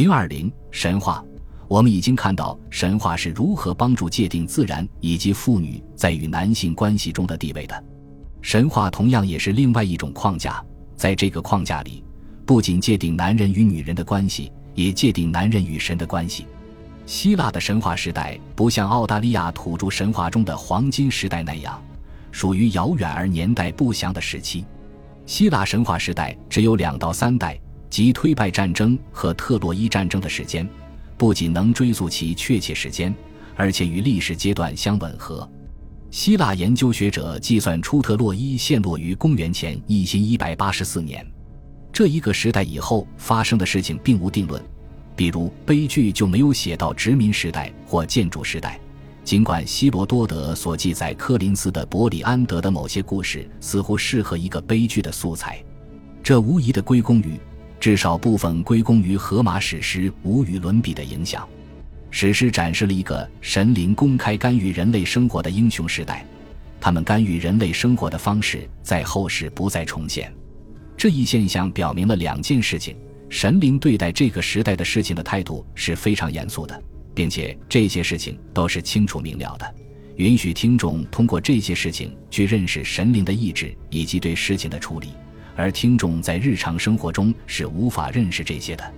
零二零神话，我们已经看到神话是如何帮助界定自然以及妇女在与男性关系中的地位的。神话同样也是另外一种框架，在这个框架里，不仅界定男人与女人的关系，也界定男人与神的关系。希腊的神话时代不像澳大利亚土著神话中的黄金时代那样，属于遥远而年代不详的时期。希腊神话时代只有两到三代。即推拜战争和特洛伊战争的时间，不仅能追溯其确切时间，而且与历史阶段相吻合。希腊研究学者计算出特洛伊陷落于公元前一千一百八十四年，这一个时代以后发生的事情并无定论。比如悲剧就没有写到殖民时代或建筑时代，尽管希罗多德所记载科林斯的伯里安德的某些故事似乎适合一个悲剧的素材，这无疑的归功于。至少部分归功于荷马史诗无与伦比的影响。史诗展示了一个神灵公开干预人类生活的英雄时代，他们干预人类生活的方式在后世不再重现。这一现象表明了两件事情：神灵对待这个时代的事情的态度是非常严肃的，并且这些事情都是清楚明了的，允许听众通过这些事情去认识神灵的意志以及对事情的处理。而听众在日常生活中是无法认识这些的。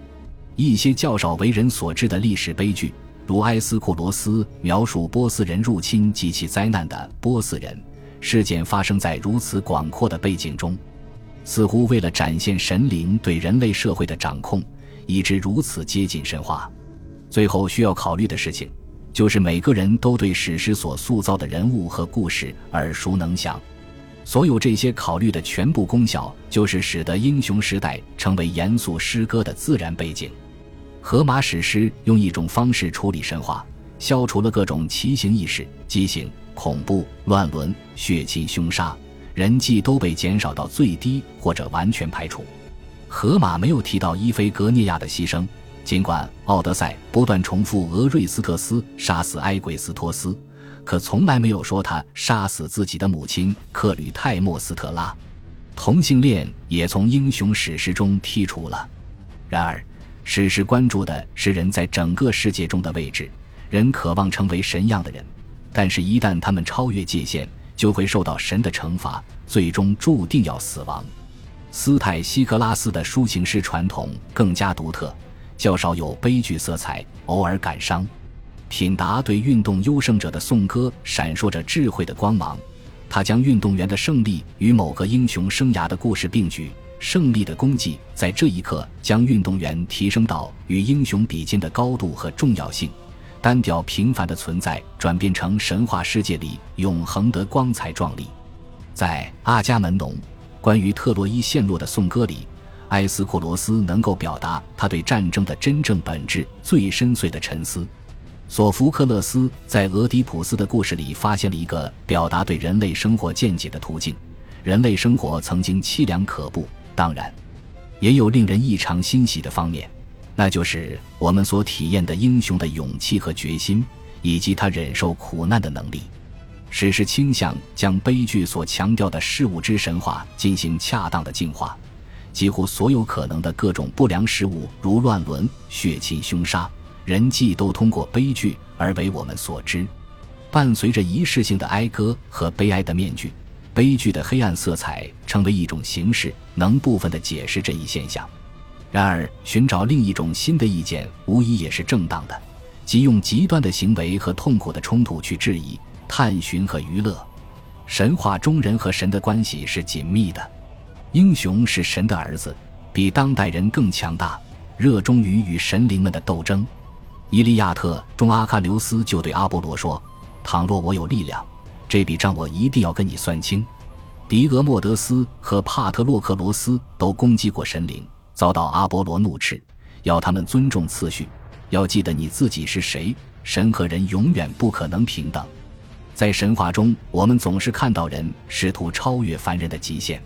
一些较少为人所知的历史悲剧，如埃斯库罗斯描述波斯人入侵及其灾难的《波斯人》事件，发生在如此广阔的背景中，似乎为了展现神灵对人类社会的掌控，以致如此接近神话。最后需要考虑的事情，就是每个人都对史诗所塑造的人物和故事耳熟能详。所有这些考虑的全部功效，就是使得英雄时代成为严肃诗歌的自然背景。荷马史诗用一种方式处理神话，消除了各种奇形异事、畸形、恐怖、乱伦、血亲、凶杀、人迹都被减少到最低或者完全排除。荷马没有提到伊菲格涅亚的牺牲，尽管《奥德赛》不断重复俄瑞斯特斯杀死埃鬼斯托斯。可从来没有说他杀死自己的母亲克吕泰莫斯特拉，同性恋也从英雄史诗中剔除了。然而，史诗关注的是人在整个世界中的位置，人渴望成为神样的人，但是，一旦他们超越界限，就会受到神的惩罚，最终注定要死亡。斯泰西格拉斯的抒情诗传统更加独特，较少有悲剧色彩，偶尔感伤。品达对运动优胜者的颂歌闪烁着智慧的光芒，他将运动员的胜利与某个英雄生涯的故事并举，胜利的功绩在这一刻将运动员提升到与英雄比肩的高度和重要性，单调平凡的存在转变成神话世界里永恒的光彩壮丽。在阿伽门农关于特洛伊陷落的颂歌里，埃斯库罗斯能够表达他对战争的真正本质最深邃的沉思。索福克勒斯在俄狄浦斯的故事里发现了一个表达对人类生活见解的途径：人类生活曾经凄凉可怖，当然，也有令人异常欣喜的方面，那就是我们所体验的英雄的勇气和决心，以及他忍受苦难的能力。史诗倾向将悲剧所强调的事物之神话进行恰当的净化，几乎所有可能的各种不良事物，如乱伦、血亲、凶杀。人际都通过悲剧而为我们所知，伴随着仪式性的哀歌和悲哀的面具，悲剧的黑暗色彩成为一种形式，能部分的解释这一现象。然而，寻找另一种新的意见，无疑也是正当的，即用极端的行为和痛苦的冲突去质疑、探寻和娱乐。神话中人和神的关系是紧密的，英雄是神的儿子，比当代人更强大，热衷于与神灵们的斗争。《伊利亚特》中，阿喀琉斯就对阿波罗说：“倘若我有力量，这笔账我一定要跟你算清。”狄俄莫德斯和帕特洛克罗斯都攻击过神灵，遭到阿波罗怒斥，要他们尊重次序，要记得你自己是谁。神和人永远不可能平等。在神话中，我们总是看到人试图超越凡人的极限。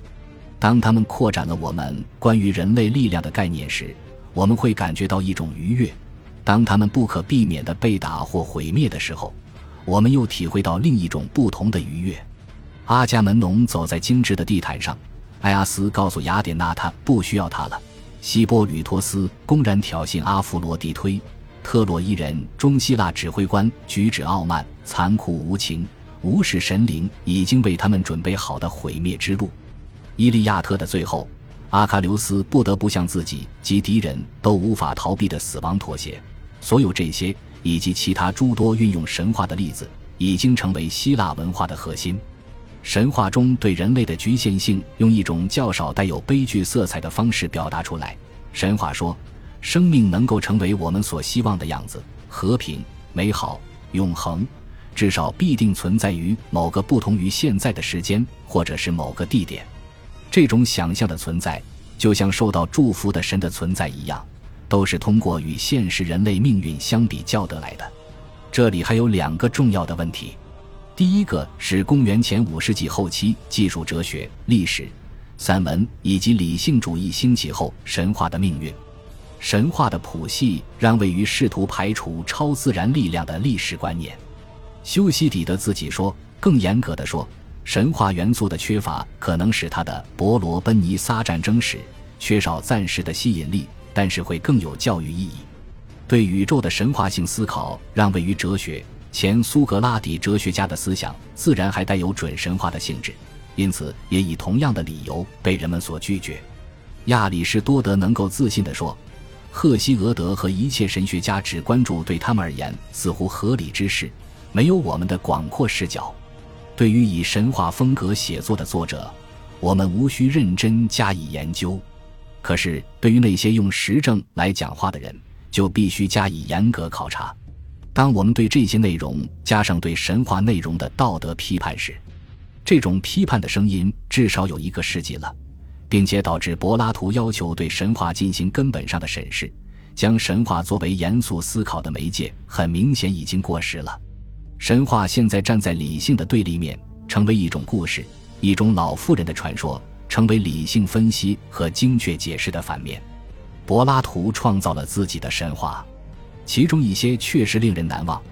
当他们扩展了我们关于人类力量的概念时，我们会感觉到一种愉悦。当他们不可避免地被打或毁灭的时候，我们又体会到另一种不同的愉悦。阿伽门农走在精致的地毯上，埃阿斯告诉雅典娜，他不需要他了。希波吕托斯公然挑衅阿弗罗狄忒，特洛伊人中希腊指挥官举止傲慢、残酷无情，无视神灵已经为他们准备好的毁灭之路。伊利亚特的最后，阿喀琉斯不得不向自己及敌人都无法逃避的死亡妥协。所有这些以及其他诸多运用神话的例子，已经成为希腊文化的核心。神话中对人类的局限性，用一种较少带有悲剧色彩的方式表达出来。神话说，生命能够成为我们所希望的样子，和平、美好、永恒，至少必定存在于某个不同于现在的时间，或者是某个地点。这种想象的存在，就像受到祝福的神的存在一样，都是通过与现实人类命运相比较得来的。这里还有两个重要的问题。第一个是公元前五世纪后期，技术哲学、历史、散文以及理性主义兴起后，神话的命运。神话的谱系让位于试图排除超自然力量的历史观念。修昔底德自己说，更严格的说，神话元素的缺乏可能使他的《伯罗奔尼撒战争史》缺少暂时的吸引力，但是会更有教育意义。对宇宙的神话性思考让位于哲学。前苏格拉底哲学家的思想自然还带有准神话的性质，因此也以同样的理由被人们所拒绝。亚里士多德能够自信地说：“赫西俄德和一切神学家只关注对他们而言似乎合理之事，没有我们的广阔视角。对于以神话风格写作的作者，我们无需认真加以研究；可是对于那些用实证来讲话的人，就必须加以严格考察。”当我们对这些内容加上对神话内容的道德批判时，这种批判的声音至少有一个世纪了，并且导致柏拉图要求对神话进行根本上的审视，将神话作为严肃思考的媒介，很明显已经过时了。神话现在站在理性的对立面，成为一种故事，一种老妇人的传说，成为理性分析和精确解释的反面。柏拉图创造了自己的神话。其中一些确实令人难忘，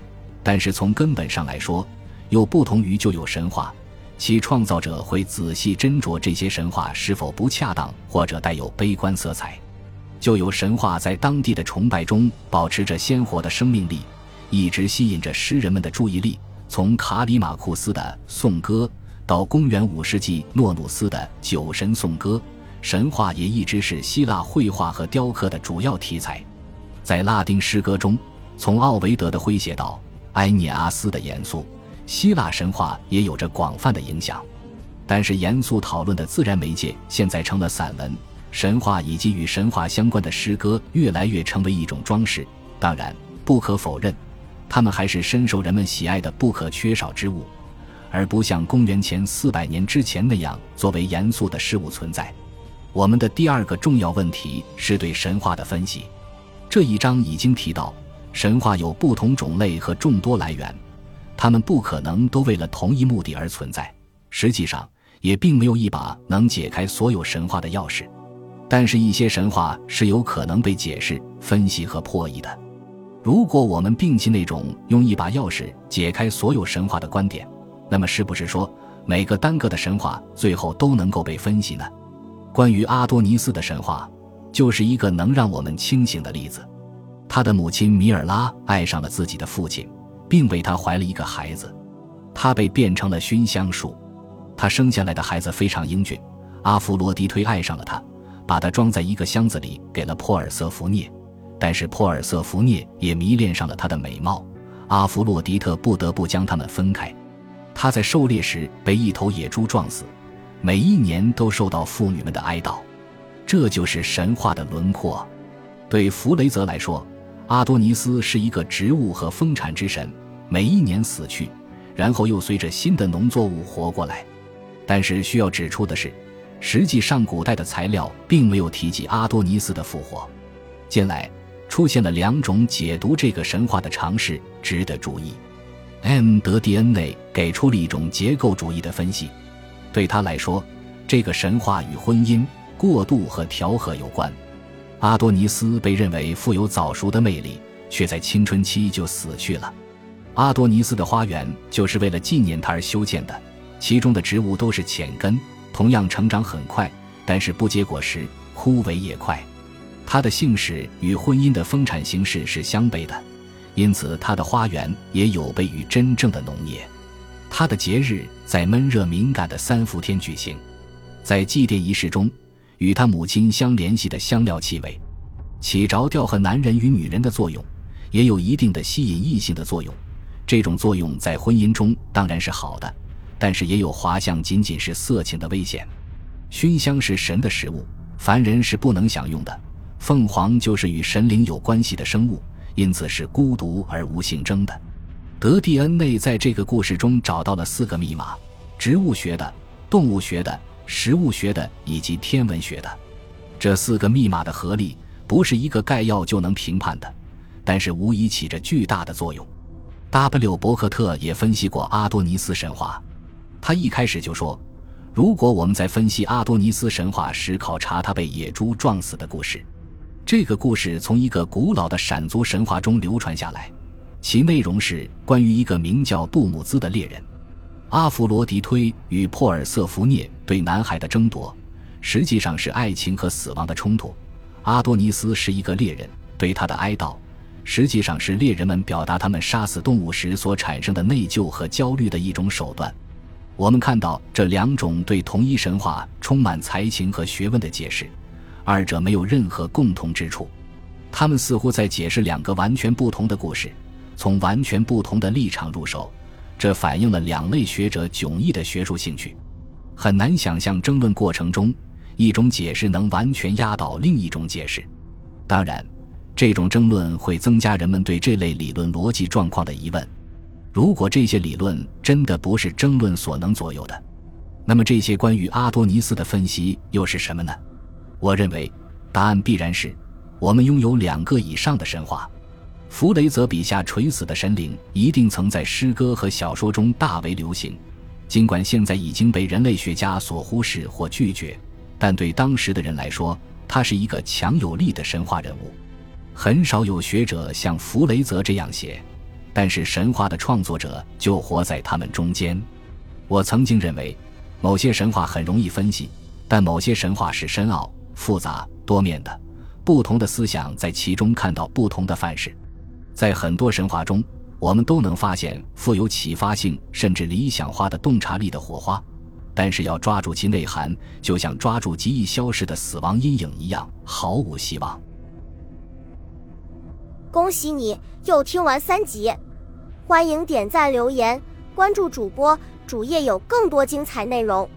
但是从根本上来说，又不同于旧有神话。其创造者会仔细斟酌这些神话是否不恰当或者带有悲观色彩。旧有神话在当地的崇拜中保持着鲜活的生命力，一直吸引着诗人们的注意力。从卡里马库斯的《颂歌》到公元五世纪诺努斯的《酒神颂歌》，神话也一直是希腊绘画和雕刻的主要题材。在拉丁诗歌中，从奥维德的诙谐到埃涅阿斯的严肃，希腊神话也有着广泛的影响。但是，严肃讨论的自然媒介现在成了散文、神话以及与神话相关的诗歌，越来越成为一种装饰。当然，不可否认，它们还是深受人们喜爱的不可缺少之物，而不像公元前四百年之前那样作为严肃的事物存在。我们的第二个重要问题是对神话的分析。这一章已经提到，神话有不同种类和众多来源，它们不可能都为了同一目的而存在。实际上，也并没有一把能解开所有神话的钥匙。但是，一些神话是有可能被解释、分析和破译的。如果我们摒弃那种用一把钥匙解开所有神话的观点，那么是不是说每个单个的神话最后都能够被分析呢？关于阿多尼斯的神话。就是一个能让我们清醒的例子。他的母亲米尔拉爱上了自己的父亲，并为他怀了一个孩子。他被变成了熏香树。他生下来的孩子非常英俊。阿弗罗狄忒爱上了他，把他装在一个箱子里给了珀尔瑟福涅。但是珀尔瑟福涅也迷恋上了他的美貌。阿弗洛狄特不得不将他们分开。他在狩猎时被一头野猪撞死，每一年都受到妇女们的哀悼。这就是神话的轮廓。对弗雷泽来说，阿多尼斯是一个植物和丰产之神，每一年死去，然后又随着新的农作物活过来。但是需要指出的是，实际上古代的材料并没有提及阿多尼斯的复活。近来出现了两种解读这个神话的尝试，值得注意。M. 德蒂恩内给出了一种结构主义的分析，对他来说，这个神话与婚姻。过度和调和有关，阿多尼斯被认为富有早熟的魅力，却在青春期就死去了。阿多尼斯的花园就是为了纪念他而修建的，其中的植物都是浅根，同样成长很快，但是不结果实，枯萎也快。他的姓氏与婚姻的丰产形式是相悖的，因此他的花园也有悖于真正的农业。他的节日在闷热敏感的三伏天举行，在祭奠仪式中，与他母亲相联系的香料气味，起着调和男人与女人的作用，也有一定的吸引异性的作用。这种作用在婚姻中当然是好的，但是也有滑向仅仅是色情的危险。熏香是神的食物，凡人是不能享用的。凤凰就是与神灵有关系的生物，因此是孤独而无性征的。德蒂恩内在这个故事中找到了四个密码：植物学的、动物学的、食物学的以及天文学的。这四个密码的合力不是一个概要就能评判的，但是无疑起着巨大的作用。W. 伯克特也分析过阿多尼斯神话，他一开始就说：“如果我们在分析阿多尼斯神话时考察他被野猪撞死的故事，这个故事从一个古老的闪族神话中流传下来，其内容是关于一个名叫杜姆兹的猎人，阿弗罗狄忒与珀尔瑟福涅对男孩的争夺，实际上是爱情和死亡的冲突。阿多尼斯是一个猎人，对他的哀悼。”实际上是猎人们表达他们杀死动物时所产生的内疚和焦虑的一种手段。我们看到这两种对同一神话充满才情和学问的解释，二者没有任何共同之处。他们似乎在解释两个完全不同的故事，从完全不同的立场入手。这反映了两类学者迥异的学术兴趣。很难想象争论过程中一种解释能完全压倒另一种解释。当然。这种争论会增加人们对这类理论逻辑状况的疑问。如果这些理论真的不是争论所能左右的，那么这些关于阿多尼斯的分析又是什么呢？我认为，答案必然是：我们拥有两个以上的神话。弗雷泽笔下垂死的神灵一定曾在诗歌和小说中大为流行，尽管现在已经被人类学家所忽视或拒绝，但对当时的人来说，他是一个强有力的神话人物。很少有学者像弗雷泽这样写，但是神话的创作者就活在他们中间。我曾经认为，某些神话很容易分析，但某些神话是深奥、复杂、多面的，不同的思想在其中看到不同的范式。在很多神话中，我们都能发现富有启发性甚至理想化的洞察力的火花，但是要抓住其内涵，就像抓住极易消逝的死亡阴影一样，毫无希望。恭喜你又听完三集，欢迎点赞、留言、关注主播，主页有更多精彩内容。